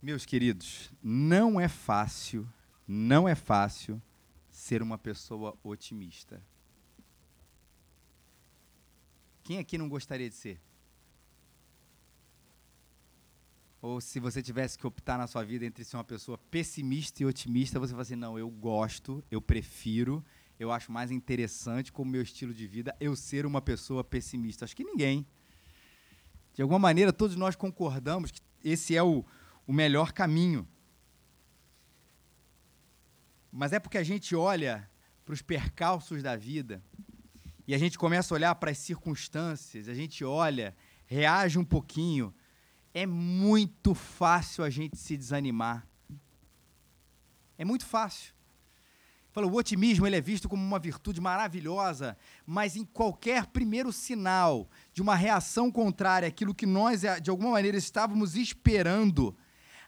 Meus queridos, não é fácil, não é fácil ser uma pessoa otimista. Quem aqui não gostaria de ser? Ou se você tivesse que optar na sua vida entre ser uma pessoa pessimista e otimista, você fala assim: não, eu gosto, eu prefiro, eu acho mais interessante como meu estilo de vida eu ser uma pessoa pessimista. Acho que ninguém. De alguma maneira, todos nós concordamos que esse é o, o melhor caminho. Mas é porque a gente olha para os percalços da vida e a gente começa a olhar para as circunstâncias, a gente olha, reage um pouquinho é muito fácil a gente se desanimar. É muito fácil. Fala, o otimismo ele é visto como uma virtude maravilhosa, mas em qualquer primeiro sinal de uma reação contrária àquilo que nós, eh, de alguma maneira, estávamos esperando,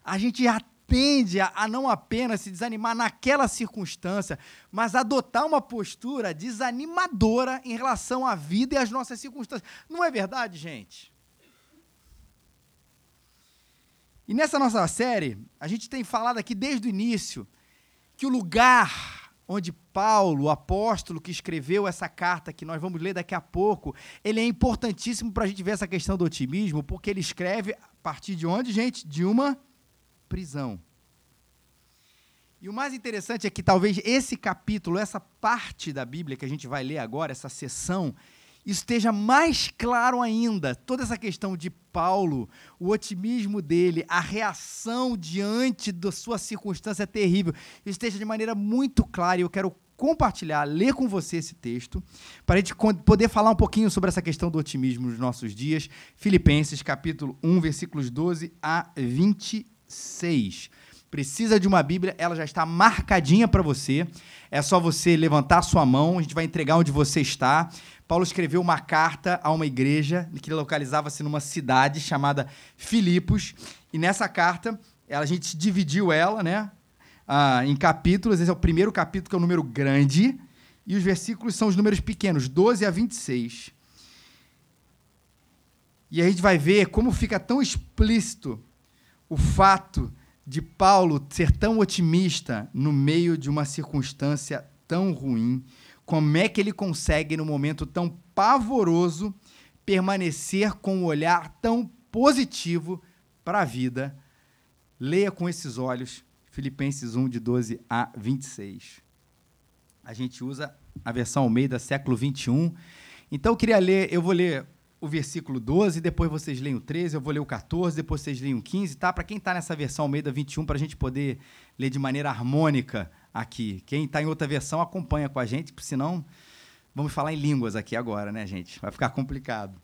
a gente já tende a, não apenas se desanimar naquela circunstância, mas adotar uma postura desanimadora em relação à vida e às nossas circunstâncias. Não é verdade, gente? E nessa nossa série, a gente tem falado aqui desde o início que o lugar onde Paulo, o apóstolo que escreveu essa carta que nós vamos ler daqui a pouco, ele é importantíssimo para a gente ver essa questão do otimismo, porque ele escreve a partir de onde, gente? De uma prisão. E o mais interessante é que talvez esse capítulo, essa parte da Bíblia que a gente vai ler agora, essa sessão, esteja mais claro ainda. Toda essa questão de Paulo, o otimismo dele, a reação diante da sua circunstância terrível, esteja de maneira muito clara. E eu quero compartilhar, ler com você esse texto, para a gente poder falar um pouquinho sobre essa questão do otimismo nos nossos dias. Filipenses, capítulo 1, versículos 12 a 26 precisa de uma Bíblia, ela já está marcadinha para você. É só você levantar a sua mão, a gente vai entregar onde você está. Paulo escreveu uma carta a uma igreja que localizava-se numa cidade chamada Filipos, e nessa carta a gente dividiu ela, né, ah, em capítulos. Esse é o primeiro capítulo que é o um número grande e os versículos são os números pequenos, 12 a 26. E a gente vai ver como fica tão explícito o fato de Paulo ser tão otimista no meio de uma circunstância tão ruim como é que ele consegue, num momento tão pavoroso, permanecer com um olhar tão positivo para a vida? Leia com esses olhos Filipenses 1, de 12 a 26. A gente usa a versão Almeida, século 21. Então, eu queria ler, eu vou ler o versículo 12, depois vocês leem o 13, eu vou ler o 14, depois vocês leem o 15, tá? Para quem está nessa versão Almeida 21, para a gente poder ler de maneira harmônica aqui. Quem está em outra versão acompanha com a gente, senão vamos falar em línguas aqui agora, né, gente? Vai ficar complicado.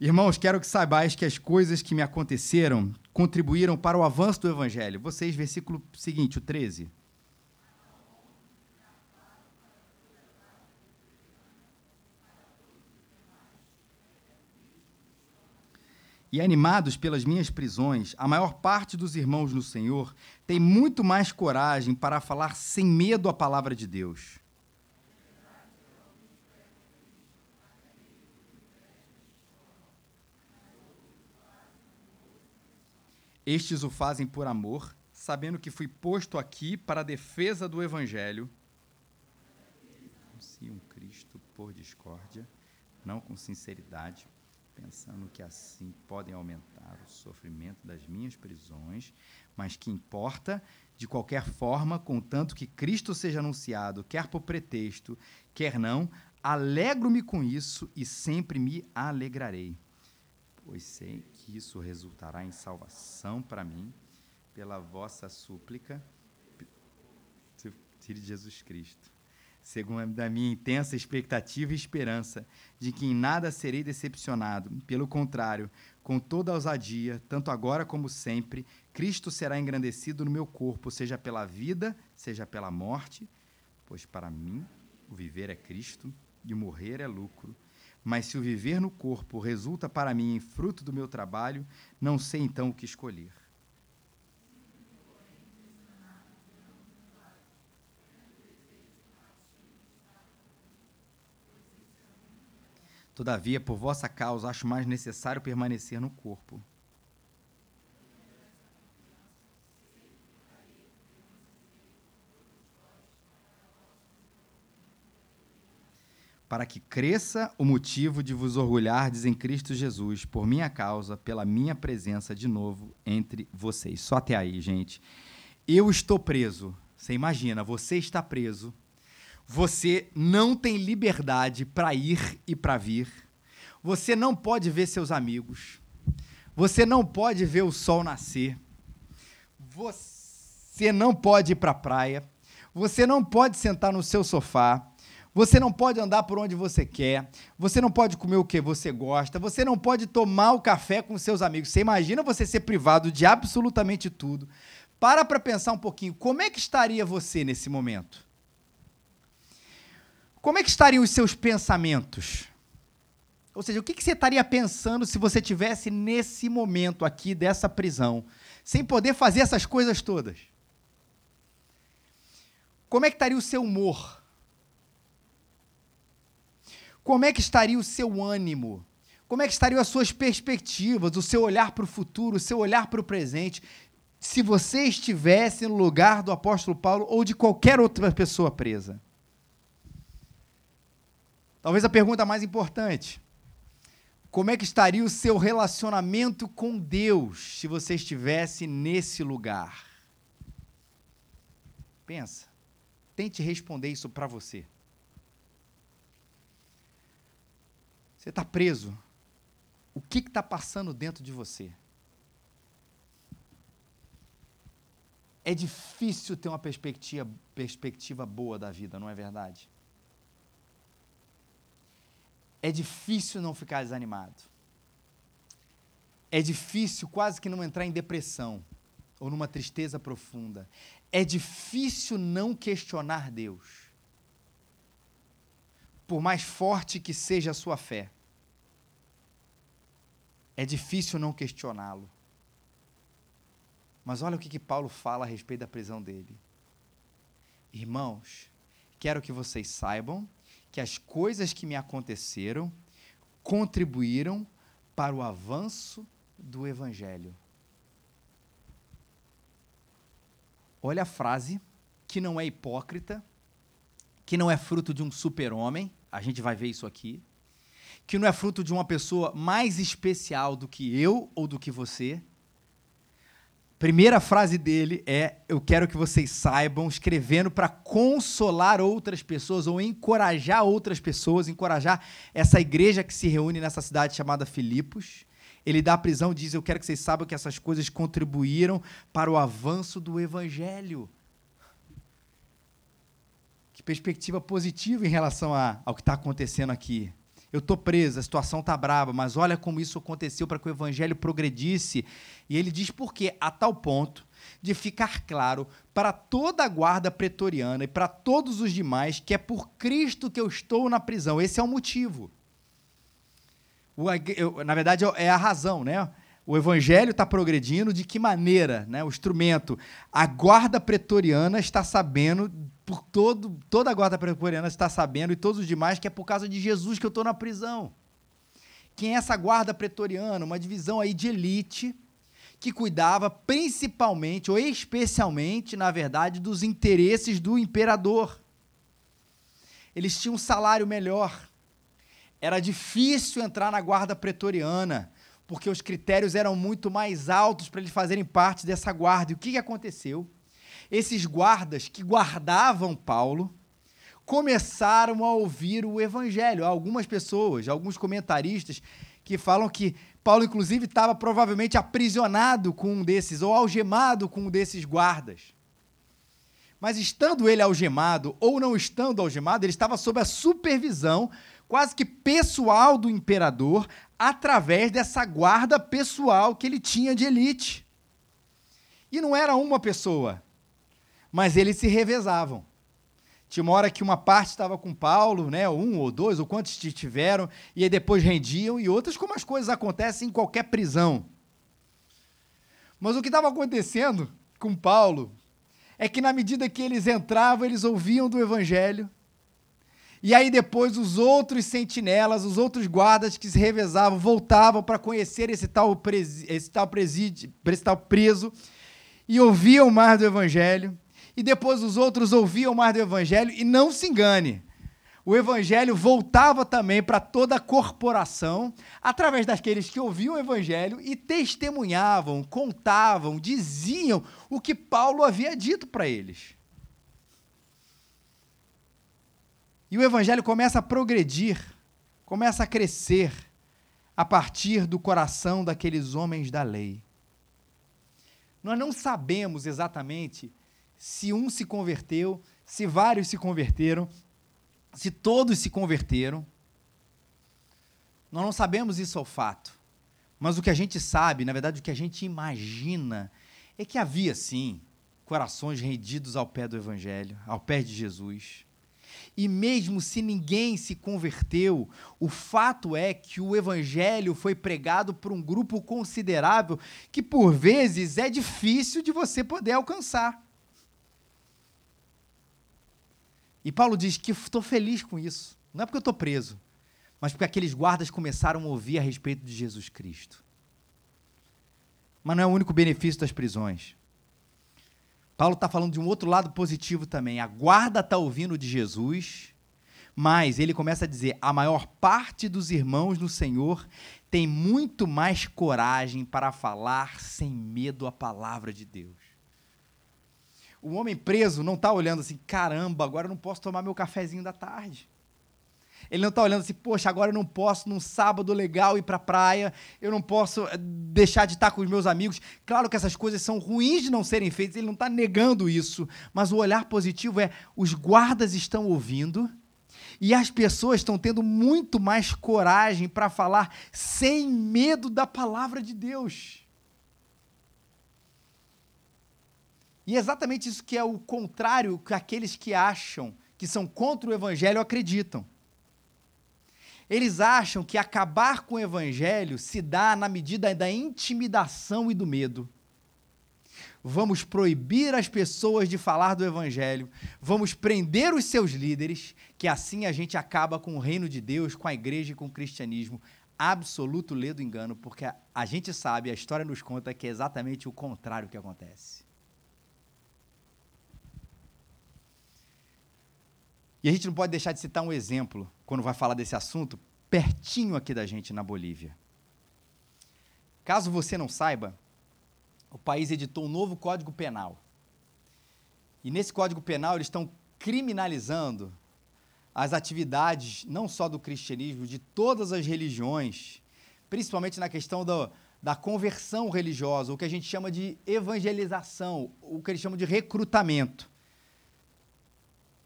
Irmãos, quero que saibais que as coisas que me aconteceram contribuíram para o avanço do evangelho. Vocês, versículo seguinte, o 13. E animados pelas minhas prisões, a maior parte dos irmãos no Senhor tem muito mais coragem para falar sem medo a palavra de Deus. Estes o fazem por amor, sabendo que fui posto aqui para a defesa do Evangelho. Anunciam Cristo por discórdia, não com sinceridade pensando que assim podem aumentar o sofrimento das minhas prisões, mas que importa, de qualquer forma, contanto que Cristo seja anunciado, quer por pretexto, quer não, alegro-me com isso e sempre me alegrarei, pois sei que isso resultará em salvação para mim, pela vossa súplica, de Jesus Cristo segundo a minha intensa expectativa e esperança de que em nada serei decepcionado. Pelo contrário, com toda ousadia, tanto agora como sempre, Cristo será engrandecido no meu corpo, seja pela vida, seja pela morte, pois para mim o viver é Cristo e o morrer é lucro. Mas se o viver no corpo resulta para mim em fruto do meu trabalho, não sei então o que escolher. Todavia, por vossa causa, acho mais necessário permanecer no corpo. Para que cresça o motivo de vos orgulhardes em Cristo Jesus, por minha causa, pela minha presença de novo entre vocês. Só até aí, gente. Eu estou preso. Você imagina, você está preso você não tem liberdade para ir e para vir. Você não pode ver seus amigos. Você não pode ver o sol nascer. Você não pode ir para a praia. Você não pode sentar no seu sofá. Você não pode andar por onde você quer. Você não pode comer o que você gosta. Você não pode tomar o café com seus amigos. Você imagina você ser privado de absolutamente tudo. Para para pensar um pouquinho. Como é que estaria você nesse momento? Como é que estariam os seus pensamentos? Ou seja, o que, você estaria pensando se você tivesse nesse momento aqui dessa prisão, sem poder fazer essas coisas todas? Como é que estaria o seu humor? Como é que estaria o seu ânimo? Como é que estariam as suas perspectivas, o seu olhar para o futuro, o seu olhar para o presente, se você estivesse no lugar do apóstolo Paulo ou de qualquer outra pessoa presa? Talvez a pergunta mais importante: como é que estaria o seu relacionamento com Deus se você estivesse nesse lugar? Pensa. Tente responder isso para você. Você está preso. O que está passando dentro de você? É difícil ter uma perspectiva, perspectiva boa da vida, não é verdade? É difícil não ficar desanimado. É difícil quase que não entrar em depressão ou numa tristeza profunda. É difícil não questionar Deus por mais forte que seja a sua fé, é difícil não questioná-lo. Mas olha o que, que Paulo fala a respeito da prisão dele. Irmãos, quero que vocês saibam que as coisas que me aconteceram contribuíram para o avanço do Evangelho. Olha a frase, que não é hipócrita, que não é fruto de um super-homem, a gente vai ver isso aqui, que não é fruto de uma pessoa mais especial do que eu ou do que você. Primeira frase dele é: Eu quero que vocês saibam, escrevendo para consolar outras pessoas ou encorajar outras pessoas, encorajar essa igreja que se reúne nessa cidade chamada Filipos. Ele dá a prisão diz: Eu quero que vocês saibam que essas coisas contribuíram para o avanço do evangelho. Que perspectiva positiva em relação a, ao que está acontecendo aqui. Eu estou preso, a situação está brava, mas olha como isso aconteceu para que o evangelho progredisse. E ele diz por quê? A tal ponto de ficar claro para toda a guarda pretoriana e para todos os demais que é por Cristo que eu estou na prisão. Esse é o motivo. Na verdade, é a razão, né? O evangelho está progredindo de que maneira, né? O instrumento, a guarda pretoriana está sabendo por todo, toda a guarda pretoriana está sabendo e todos os demais que é por causa de Jesus que eu estou na prisão. Quem é essa guarda pretoriana? Uma divisão aí de elite que cuidava principalmente ou especialmente, na verdade, dos interesses do imperador. Eles tinham um salário melhor. Era difícil entrar na guarda pretoriana, porque os critérios eram muito mais altos para eles fazerem parte dessa guarda. E o que aconteceu? esses guardas que guardavam Paulo começaram a ouvir o evangelho. Há algumas pessoas, alguns comentaristas que falam que Paulo, inclusive, estava provavelmente aprisionado com um desses, ou algemado com um desses guardas. Mas estando ele algemado ou não estando algemado, ele estava sob a supervisão quase que pessoal do imperador, através dessa guarda pessoal que ele tinha de elite. E não era uma pessoa, mas eles se revezavam. Tinha uma hora que uma parte estava com Paulo, né, um ou dois, ou quantos tiveram, e aí depois rendiam, e outras, como as coisas acontecem em qualquer prisão. Mas o que estava acontecendo com Paulo é que, na medida que eles entravam, eles ouviam do evangelho, e aí depois os outros sentinelas, os outros guardas que se revezavam, voltavam para conhecer esse tal, presi esse, tal presídio, esse tal preso, e ouviam mais do evangelho, e depois os outros ouviam mais do evangelho, e não se engane. O evangelho voltava também para toda a corporação, através daqueles que ouviam o evangelho e testemunhavam, contavam, diziam o que Paulo havia dito para eles. E o evangelho começa a progredir, começa a crescer a partir do coração daqueles homens da lei. Nós não sabemos exatamente se um se converteu, se vários se converteram, se todos se converteram. Nós não sabemos isso ao fato. Mas o que a gente sabe, na verdade, o que a gente imagina, é que havia sim corações rendidos ao pé do Evangelho, ao pé de Jesus. E mesmo se ninguém se converteu, o fato é que o evangelho foi pregado por um grupo considerável que por vezes é difícil de você poder alcançar. E Paulo diz que estou feliz com isso. Não é porque eu estou preso, mas porque aqueles guardas começaram a ouvir a respeito de Jesus Cristo. Mas não é o único benefício das prisões. Paulo está falando de um outro lado positivo também. A guarda está ouvindo de Jesus, mas ele começa a dizer: a maior parte dos irmãos no Senhor tem muito mais coragem para falar sem medo a palavra de Deus. O homem preso não está olhando assim, caramba, agora eu não posso tomar meu cafezinho da tarde. Ele não está olhando assim, poxa, agora eu não posso, num sábado legal, ir para a praia, eu não posso eh, deixar de estar com os meus amigos. Claro que essas coisas são ruins de não serem feitas, ele não está negando isso, mas o olhar positivo é: os guardas estão ouvindo e as pessoas estão tendo muito mais coragem para falar sem medo da palavra de Deus. E é exatamente isso que é o contrário que aqueles que acham que são contra o evangelho acreditam. Eles acham que acabar com o evangelho se dá na medida da intimidação e do medo. Vamos proibir as pessoas de falar do evangelho, vamos prender os seus líderes, que assim a gente acaba com o reino de Deus, com a igreja e com o cristianismo. Absoluto ledo engano, porque a gente sabe, a história nos conta que é exatamente o contrário que acontece. E a gente não pode deixar de citar um exemplo quando vai falar desse assunto, pertinho aqui da gente na Bolívia. Caso você não saiba, o país editou um novo Código Penal. E nesse Código Penal eles estão criminalizando as atividades não só do cristianismo, de todas as religiões, principalmente na questão do, da conversão religiosa, o que a gente chama de evangelização, o que eles chamam de recrutamento.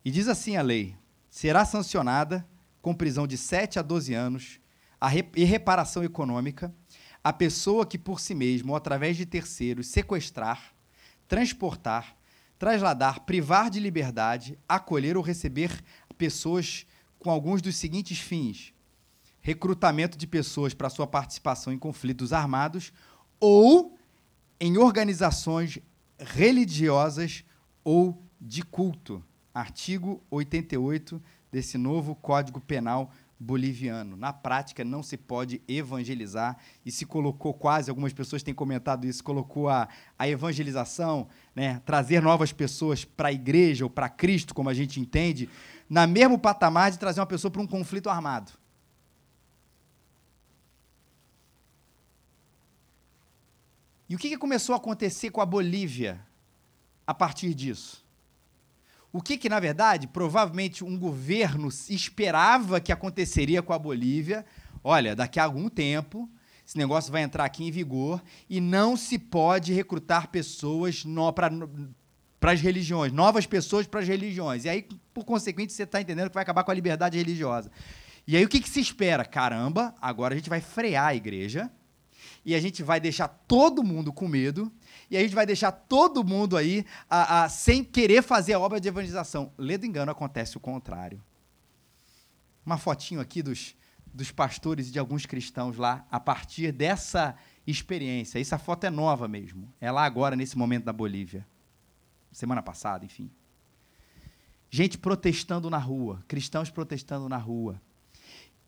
E diz assim a lei: será sancionada com prisão de 7 a 12 anos e reparação econômica a pessoa que por si mesmo ou através de terceiros sequestrar, transportar, trasladar, privar de liberdade, acolher ou receber pessoas com alguns dos seguintes fins: recrutamento de pessoas para sua participação em conflitos armados ou em organizações religiosas ou de culto artigo 88 desse novo Código Penal boliviano. Na prática, não se pode evangelizar e se colocou quase, algumas pessoas têm comentado isso, colocou a, a evangelização, né, trazer novas pessoas para a igreja ou para Cristo, como a gente entende, na mesmo patamar de trazer uma pessoa para um conflito armado. E o que, que começou a acontecer com a Bolívia a partir disso? O que, que, na verdade, provavelmente um governo esperava que aconteceria com a Bolívia. Olha, daqui a algum tempo, esse negócio vai entrar aqui em vigor e não se pode recrutar pessoas para as religiões, novas pessoas para as religiões. E aí, por consequente, você está entendendo que vai acabar com a liberdade religiosa. E aí, o que, que se espera? Caramba, agora a gente vai frear a igreja e a gente vai deixar todo mundo com medo e a gente vai deixar todo mundo aí a, a, sem querer fazer a obra de evangelização. Ledo engano, acontece o contrário. Uma fotinho aqui dos, dos pastores e de alguns cristãos lá, a partir dessa experiência. Essa foto é nova mesmo. É lá agora, nesse momento da Bolívia. Semana passada, enfim. Gente protestando na rua, cristãos protestando na rua,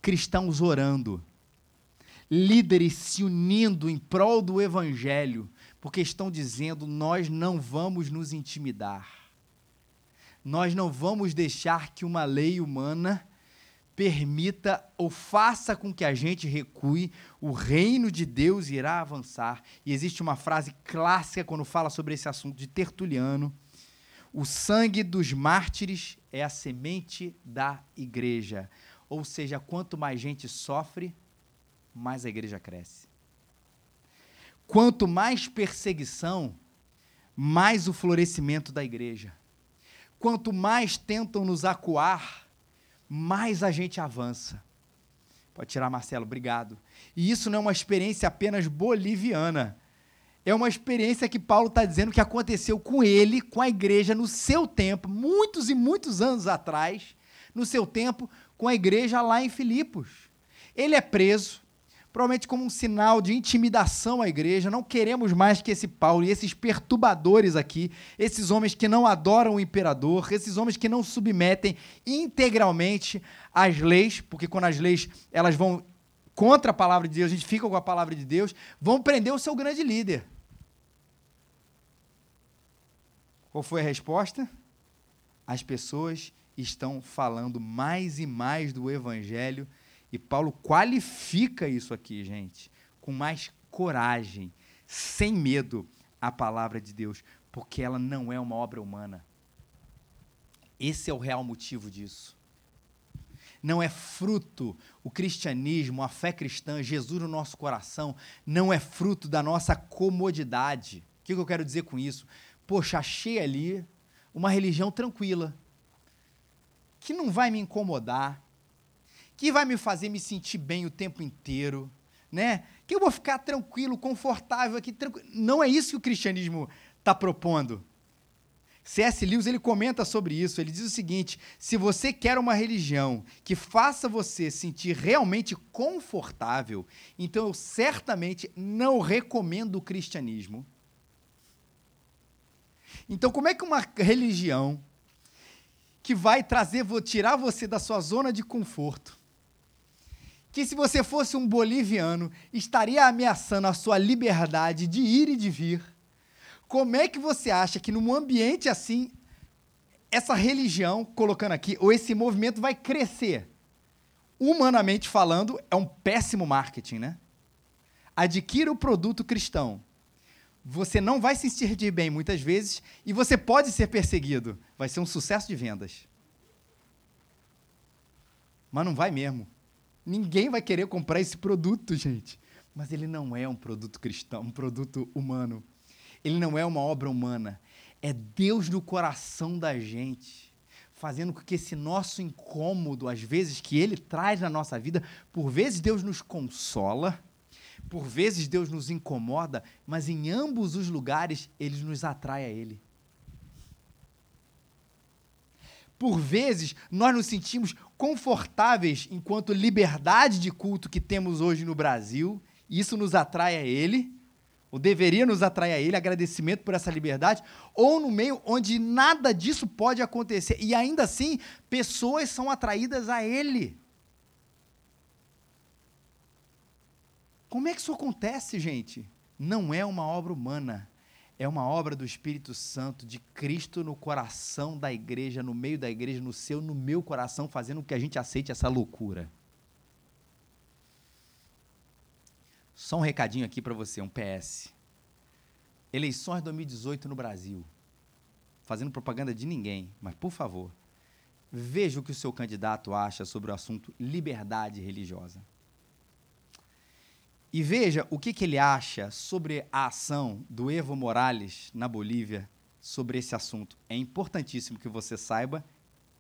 cristãos orando, líderes se unindo em prol do evangelho, porque estão dizendo: nós não vamos nos intimidar. Nós não vamos deixar que uma lei humana permita ou faça com que a gente recue, o reino de Deus irá avançar. E existe uma frase clássica quando fala sobre esse assunto de Tertuliano: o sangue dos mártires é a semente da igreja. Ou seja, quanto mais gente sofre, mais a igreja cresce. Quanto mais perseguição, mais o florescimento da igreja. Quanto mais tentam nos acuar, mais a gente avança. Pode tirar, Marcelo, obrigado. E isso não é uma experiência apenas boliviana. É uma experiência que Paulo está dizendo que aconteceu com ele, com a igreja, no seu tempo, muitos e muitos anos atrás, no seu tempo, com a igreja lá em Filipos. Ele é preso, provavelmente como um sinal de intimidação à igreja. Não queremos mais que esse Paulo e esses perturbadores aqui, esses homens que não adoram o imperador, esses homens que não submetem integralmente às leis, porque quando as leis elas vão contra a palavra de Deus, a gente fica com a palavra de Deus, vão prender o seu grande líder. Qual foi a resposta? As pessoas estão falando mais e mais do evangelho e Paulo qualifica isso aqui, gente, com mais coragem, sem medo, a palavra de Deus, porque ela não é uma obra humana. Esse é o real motivo disso. Não é fruto, o cristianismo, a fé cristã, Jesus no nosso coração, não é fruto da nossa comodidade. O que eu quero dizer com isso? Poxa, achei ali uma religião tranquila, que não vai me incomodar, que vai me fazer me sentir bem o tempo inteiro, né? Que eu vou ficar tranquilo, confortável aqui, tranquilo. Não é isso que o cristianismo está propondo. C.S. Lewis ele comenta sobre isso. Ele diz o seguinte: se você quer uma religião que faça você sentir realmente confortável, então eu certamente não recomendo o cristianismo. Então, como é que uma religião que vai trazer, tirar você da sua zona de conforto, que se você fosse um boliviano, estaria ameaçando a sua liberdade de ir e de vir. Como é que você acha que num ambiente assim, essa religião, colocando aqui, ou esse movimento vai crescer? Humanamente falando, é um péssimo marketing, né? Adquira o produto cristão. Você não vai se sentir bem muitas vezes e você pode ser perseguido. Vai ser um sucesso de vendas. Mas não vai mesmo. Ninguém vai querer comprar esse produto, gente. Mas ele não é um produto cristão, um produto humano. Ele não é uma obra humana. É Deus no coração da gente, fazendo com que esse nosso incômodo, às vezes, que ele traz na nossa vida, por vezes Deus nos consola, por vezes Deus nos incomoda, mas em ambos os lugares ele nos atrai a Ele. Por vezes, nós nos sentimos confortáveis enquanto liberdade de culto que temos hoje no Brasil, isso nos atrai a Ele, ou deveria nos atrair a Ele, agradecimento por essa liberdade, ou no meio onde nada disso pode acontecer, e ainda assim, pessoas são atraídas a Ele. Como é que isso acontece, gente? Não é uma obra humana é uma obra do Espírito Santo, de Cristo no coração da igreja, no meio da igreja, no seu, no meu coração, fazendo com que a gente aceite essa loucura. Só um recadinho aqui para você, um PS. Eleições 2018 no Brasil. Fazendo propaganda de ninguém, mas por favor, veja o que o seu candidato acha sobre o assunto liberdade religiosa. E veja o que, que ele acha sobre a ação do Evo Morales na Bolívia sobre esse assunto. É importantíssimo que você saiba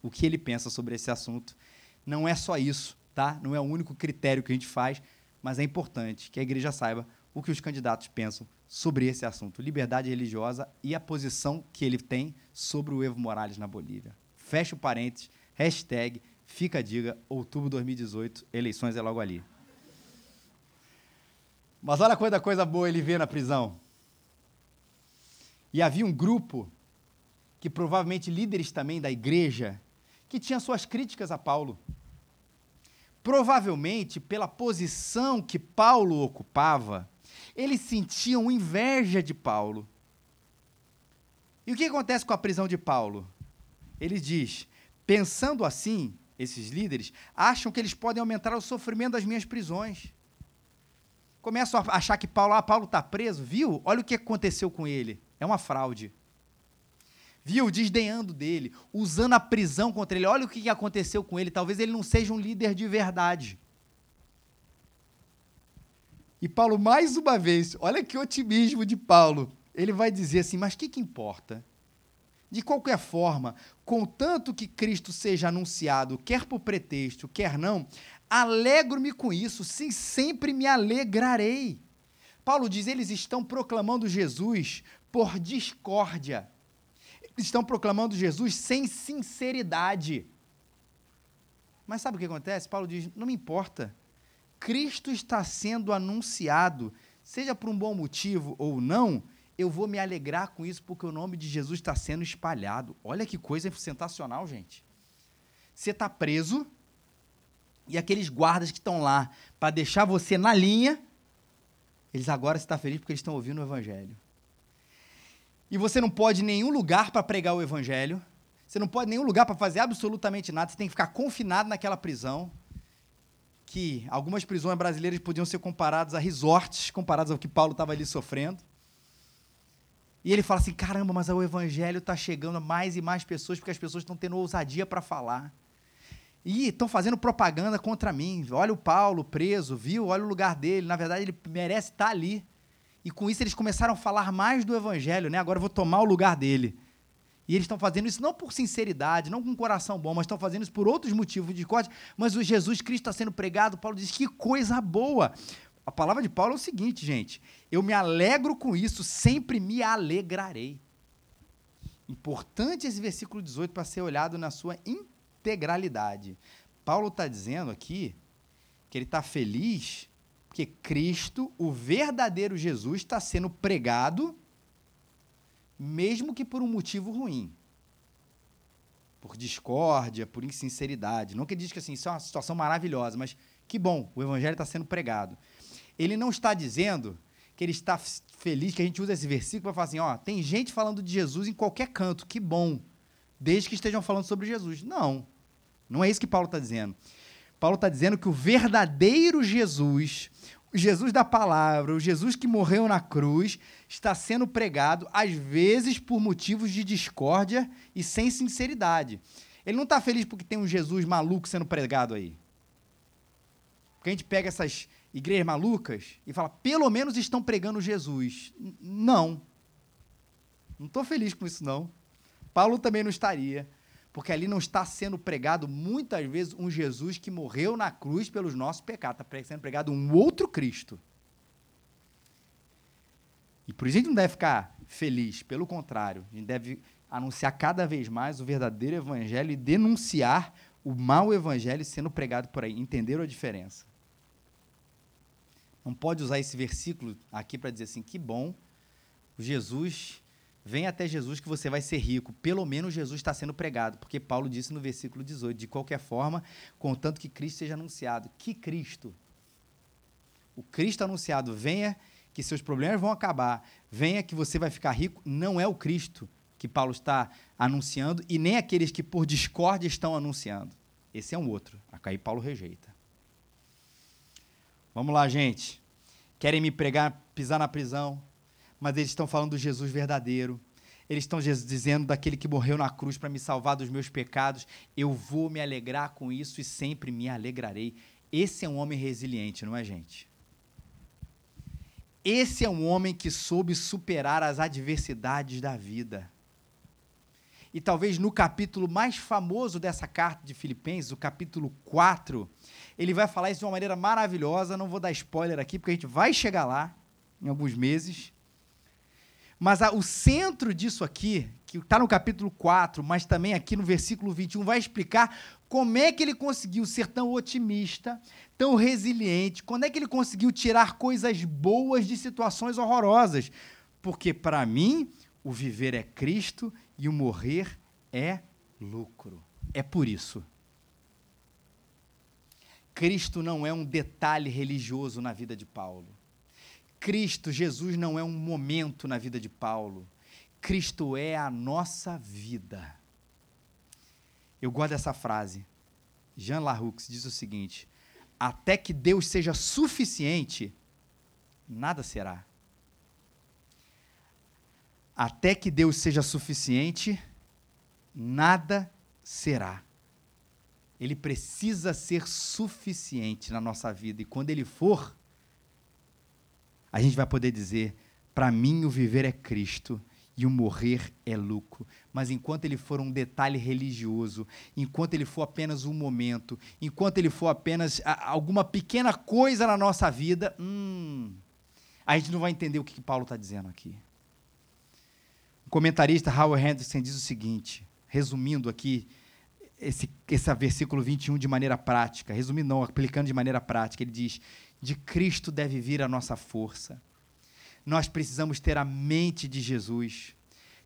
o que ele pensa sobre esse assunto. Não é só isso, tá? Não é o único critério que a gente faz, mas é importante que a igreja saiba o que os candidatos pensam sobre esse assunto, liberdade religiosa e a posição que ele tem sobre o Evo Morales na Bolívia. Fecha o parênteses, hashtag, fica a diga, outubro 2018, eleições é logo ali. Mas olha quanta coisa boa ele vê na prisão. E havia um grupo, que provavelmente líderes também da igreja, que tinha suas críticas a Paulo. Provavelmente, pela posição que Paulo ocupava, eles sentiam inveja de Paulo. E o que acontece com a prisão de Paulo? Ele diz: pensando assim, esses líderes, acham que eles podem aumentar o sofrimento das minhas prisões. Começam a achar que Paulo, ah, Paulo está preso, viu? Olha o que aconteceu com ele. É uma fraude. Viu? Desdenhando dele, usando a prisão contra ele. Olha o que aconteceu com ele. Talvez ele não seja um líder de verdade. E Paulo, mais uma vez, olha que otimismo de Paulo. Ele vai dizer assim: mas o que, que importa? De qualquer forma, contanto que Cristo seja anunciado, quer por pretexto, quer não, alegro-me com isso, sim, sempre me alegrarei. Paulo diz: eles estão proclamando Jesus por discórdia. Eles estão proclamando Jesus sem sinceridade. Mas sabe o que acontece? Paulo diz: não me importa. Cristo está sendo anunciado, seja por um bom motivo ou não, eu vou me alegrar com isso porque o nome de Jesus está sendo espalhado. Olha que coisa sensacional, gente. Você está preso e aqueles guardas que estão lá para deixar você na linha, eles agora estão felizes porque eles estão ouvindo o evangelho. E você não pode em nenhum lugar para pregar o evangelho. Você não pode em nenhum lugar para fazer absolutamente nada. Você tem que ficar confinado naquela prisão. Que algumas prisões brasileiras podiam ser comparadas a resorts, comparadas ao que Paulo estava ali sofrendo. E ele fala assim: caramba, mas o evangelho está chegando a mais e mais pessoas porque as pessoas estão tendo ousadia para falar. E estão fazendo propaganda contra mim. Olha o Paulo preso, viu? Olha o lugar dele. Na verdade, ele merece estar tá ali. E com isso eles começaram a falar mais do evangelho, né? Agora eu vou tomar o lugar dele. E eles estão fazendo isso não por sinceridade, não com coração bom, mas estão fazendo isso por outros motivos de corte. Mas o Jesus Cristo está sendo pregado. Paulo diz: que coisa boa. A palavra de Paulo é o seguinte, gente: eu me alegro com isso, sempre me alegrarei. Importante esse versículo 18 para ser olhado na sua integralidade. Paulo está dizendo aqui que ele está feliz porque Cristo, o verdadeiro Jesus, está sendo pregado, mesmo que por um motivo ruim. Por discórdia, por insinceridade. Não que ele diz que assim, isso é uma situação maravilhosa, mas que bom, o evangelho está sendo pregado. Ele não está dizendo que ele está feliz, que a gente usa esse versículo para falar assim, ó, tem gente falando de Jesus em qualquer canto, que bom, desde que estejam falando sobre Jesus. Não, não é isso que Paulo está dizendo. Paulo está dizendo que o verdadeiro Jesus, o Jesus da palavra, o Jesus que morreu na cruz, está sendo pregado, às vezes por motivos de discórdia e sem sinceridade. Ele não está feliz porque tem um Jesus maluco sendo pregado aí. Porque a gente pega essas igrejas malucas e fala, pelo menos estão pregando Jesus. Não. Não estou feliz com isso, não. Paulo também não estaria, porque ali não está sendo pregado muitas vezes um Jesus que morreu na cruz pelos nossos pecados. Está sendo pregado um outro Cristo. E por isso a gente não deve ficar feliz, pelo contrário, a gente deve anunciar cada vez mais o verdadeiro evangelho e denunciar o mau evangelho sendo pregado por aí. Entenderam a diferença? Não pode usar esse versículo aqui para dizer assim: que bom, Jesus, vem até Jesus que você vai ser rico. Pelo menos Jesus está sendo pregado, porque Paulo disse no versículo 18: de qualquer forma, contanto que Cristo seja anunciado. Que Cristo? O Cristo anunciado, venha que seus problemas vão acabar, venha que você vai ficar rico, não é o Cristo que Paulo está anunciando e nem aqueles que por discórdia estão anunciando. Esse é um outro. Aí Paulo rejeita. Vamos lá, gente. Querem me pregar, pisar na prisão, mas eles estão falando do Jesus verdadeiro. Eles estão dizendo daquele que morreu na cruz para me salvar dos meus pecados. Eu vou me alegrar com isso e sempre me alegrarei. Esse é um homem resiliente, não é, gente? Esse é um homem que soube superar as adversidades da vida. E talvez no capítulo mais famoso dessa carta de Filipenses, o capítulo 4, ele vai falar isso de uma maneira maravilhosa. Não vou dar spoiler aqui, porque a gente vai chegar lá em alguns meses. Mas a, o centro disso aqui, que está no capítulo 4, mas também aqui no versículo 21, vai explicar como é que ele conseguiu ser tão otimista, tão resiliente, quando é que ele conseguiu tirar coisas boas de situações horrorosas. Porque, para mim, o viver é Cristo e o morrer é lucro. É por isso. Cristo não é um detalhe religioso na vida de Paulo. Cristo, Jesus, não é um momento na vida de Paulo. Cristo é a nossa vida. Eu gosto dessa frase. Jean Larroux diz o seguinte: até que Deus seja suficiente, nada será. Até que Deus seja suficiente, nada será. Ele precisa ser suficiente na nossa vida. E quando ele for, a gente vai poder dizer: para mim o viver é Cristo e o morrer é lucro. Mas enquanto ele for um detalhe religioso, enquanto ele for apenas um momento, enquanto ele for apenas alguma pequena coisa na nossa vida, hum, a gente não vai entender o que, que Paulo está dizendo aqui. O comentarista Howard Hendrickson diz o seguinte, resumindo aqui esse, esse versículo 21 de maneira prática, resumindo não, aplicando de maneira prática, ele diz: de Cristo deve vir a nossa força nós precisamos ter a mente de Jesus,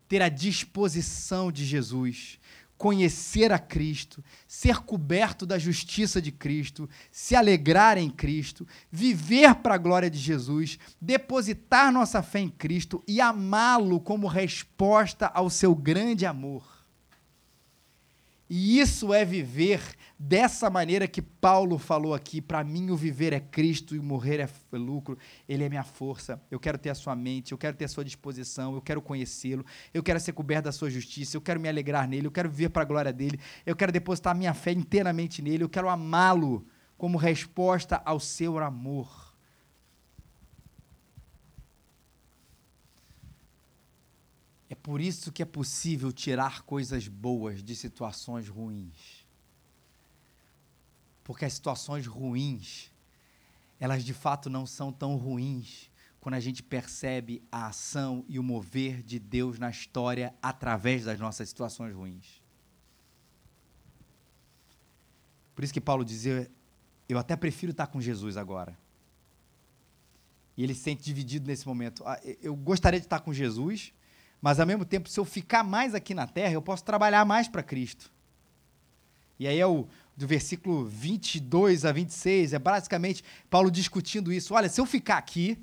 ter a disposição de Jesus, conhecer a Cristo, ser coberto da justiça de Cristo, se alegrar em Cristo, viver para a glória de Jesus, depositar nossa fé em Cristo e amá-lo como resposta ao seu grande amor. E isso é viver dessa maneira que Paulo falou aqui. Para mim, o viver é Cristo e morrer é lucro. Ele é minha força. Eu quero ter a sua mente, eu quero ter a sua disposição, eu quero conhecê-lo, eu quero ser coberto da sua justiça, eu quero me alegrar nele, eu quero viver para a glória dele, eu quero depositar minha fé inteiramente nele, eu quero amá-lo como resposta ao seu amor. É por isso que é possível tirar coisas boas de situações ruins. Porque as situações ruins, elas de fato não são tão ruins quando a gente percebe a ação e o mover de Deus na história através das nossas situações ruins. Por isso que Paulo dizia: Eu até prefiro estar com Jesus agora. E ele se sente dividido nesse momento. Ah, eu gostaria de estar com Jesus, mas ao mesmo tempo, se eu ficar mais aqui na terra, eu posso trabalhar mais para Cristo. E aí é o do versículo 22 a 26, é basicamente Paulo discutindo isso. Olha, se eu ficar aqui,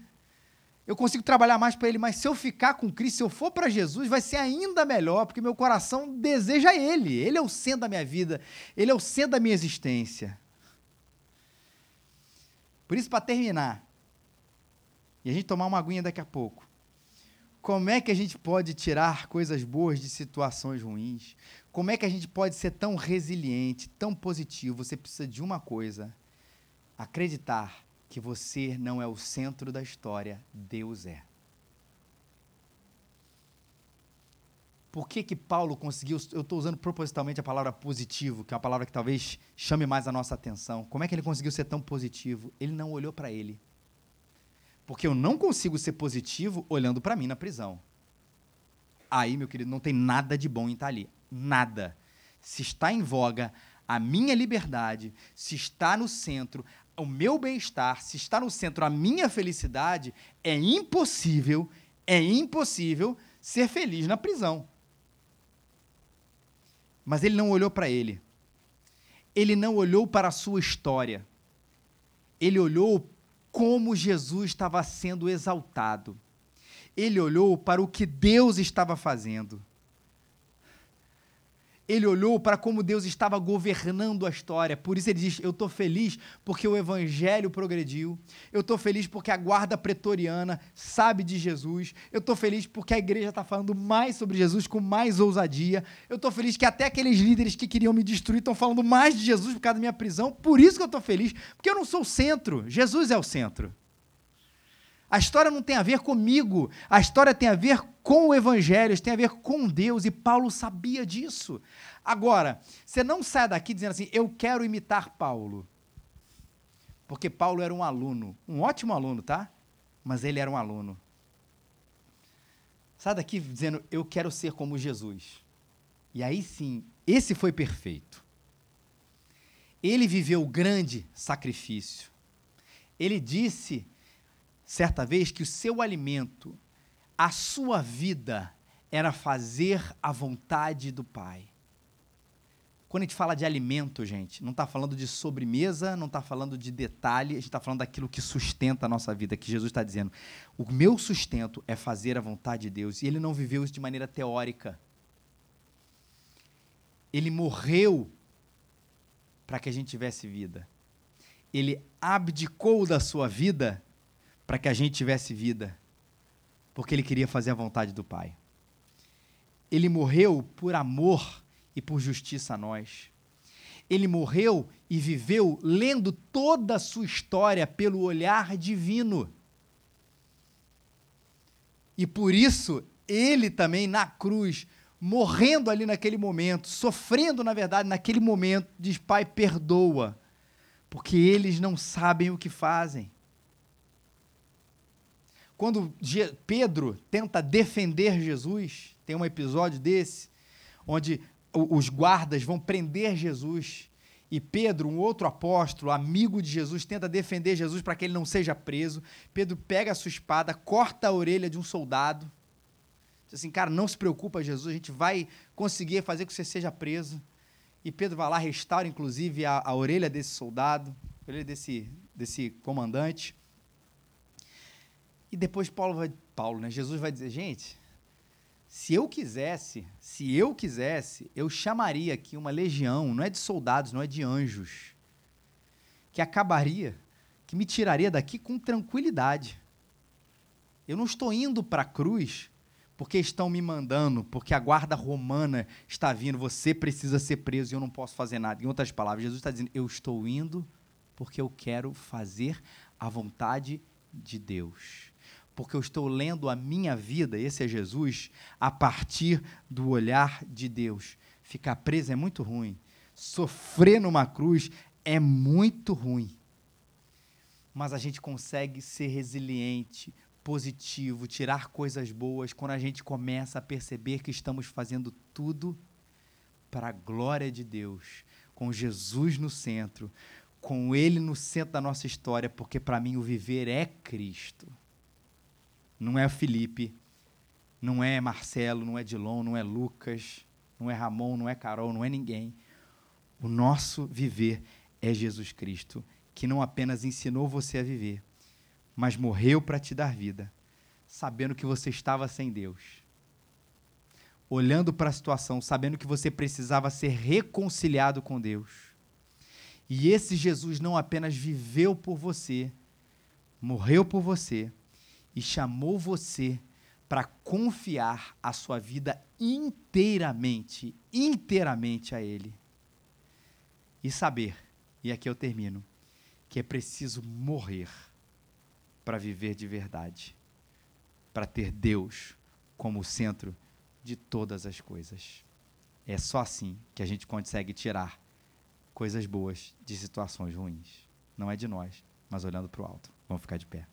eu consigo trabalhar mais para ele, mas se eu ficar com Cristo, se eu for para Jesus, vai ser ainda melhor, porque meu coração deseja ele. Ele é o centro da minha vida, ele é o centro da minha existência. Por isso, para terminar, e a gente tomar uma aguinha daqui a pouco, como é que a gente pode tirar coisas boas de situações ruins? Como é que a gente pode ser tão resiliente, tão positivo? Você precisa de uma coisa: acreditar que você não é o centro da história, Deus é. Por que, que Paulo conseguiu? Eu estou usando propositalmente a palavra positivo, que é uma palavra que talvez chame mais a nossa atenção. Como é que ele conseguiu ser tão positivo? Ele não olhou para ele. Porque eu não consigo ser positivo olhando para mim na prisão. Aí, meu querido, não tem nada de bom em estar ali. Nada. Se está em voga a minha liberdade, se está no centro o meu bem-estar, se está no centro a minha felicidade, é impossível, é impossível ser feliz na prisão. Mas ele não olhou para ele. Ele não olhou para a sua história. Ele olhou como Jesus estava sendo exaltado. Ele olhou para o que Deus estava fazendo ele olhou para como Deus estava governando a história. Por isso ele diz: Eu estou feliz porque o evangelho progrediu. Eu estou feliz porque a guarda pretoriana sabe de Jesus. Eu estou feliz porque a igreja está falando mais sobre Jesus com mais ousadia. Eu estou feliz que até aqueles líderes que queriam me destruir estão falando mais de Jesus por causa da minha prisão. Por isso que eu estou feliz, porque eu não sou o centro. Jesus é o centro. A história não tem a ver comigo, a história tem a ver com o Evangelho, tem a ver com Deus, e Paulo sabia disso. Agora, você não sai daqui dizendo assim, eu quero imitar Paulo. Porque Paulo era um aluno, um ótimo aluno, tá? Mas ele era um aluno. Sai daqui dizendo, eu quero ser como Jesus. E aí sim, esse foi perfeito. Ele viveu grande sacrifício. Ele disse certa vez que o seu alimento, a sua vida, era fazer a vontade do Pai. Quando a gente fala de alimento, gente, não está falando de sobremesa, não está falando de detalhe, a gente está falando daquilo que sustenta a nossa vida, que Jesus está dizendo. O meu sustento é fazer a vontade de Deus. E ele não viveu isso de maneira teórica. Ele morreu para que a gente tivesse vida. Ele abdicou da sua vida para que a gente tivesse vida, porque ele queria fazer a vontade do Pai. Ele morreu por amor e por justiça a nós. Ele morreu e viveu lendo toda a sua história pelo olhar divino. E por isso, ele também na cruz, morrendo ali naquele momento, sofrendo, na verdade, naquele momento, diz: Pai, perdoa, porque eles não sabem o que fazem. Quando Pedro tenta defender Jesus, tem um episódio desse, onde os guardas vão prender Jesus. E Pedro, um outro apóstolo, amigo de Jesus, tenta defender Jesus para que ele não seja preso. Pedro pega a sua espada, corta a orelha de um soldado. Diz assim, cara, não se preocupa, Jesus, a gente vai conseguir fazer com que você seja preso. E Pedro vai lá, restaura inclusive a, a orelha desse soldado, a orelha desse, desse comandante. E depois Paulo vai, Paulo, né? Jesus vai dizer, gente, se eu quisesse, se eu quisesse, eu chamaria aqui uma legião, não é de soldados, não é de anjos, que acabaria, que me tiraria daqui com tranquilidade. Eu não estou indo para a cruz porque estão me mandando, porque a guarda romana está vindo, você precisa ser preso e eu não posso fazer nada. Em outras palavras, Jesus está dizendo: eu estou indo porque eu quero fazer a vontade de Deus porque eu estou lendo a minha vida, esse é Jesus, a partir do olhar de Deus. Ficar preso é muito ruim. Sofrer numa cruz é muito ruim. Mas a gente consegue ser resiliente, positivo, tirar coisas boas quando a gente começa a perceber que estamos fazendo tudo para a glória de Deus, com Jesus no centro, com Ele no centro da nossa história, porque para mim o viver é Cristo não é Felipe, não é Marcelo, não é Dilon, não é Lucas, não é Ramon, não é Carol, não é ninguém. O nosso viver é Jesus Cristo, que não apenas ensinou você a viver, mas morreu para te dar vida, sabendo que você estava sem Deus. Olhando para a situação, sabendo que você precisava ser reconciliado com Deus. E esse Jesus não apenas viveu por você, morreu por você, e chamou você para confiar a sua vida inteiramente, inteiramente a Ele. E saber, e aqui eu termino, que é preciso morrer para viver de verdade, para ter Deus como centro de todas as coisas. É só assim que a gente consegue tirar coisas boas de situações ruins. Não é de nós, mas olhando para o alto. Vamos ficar de pé.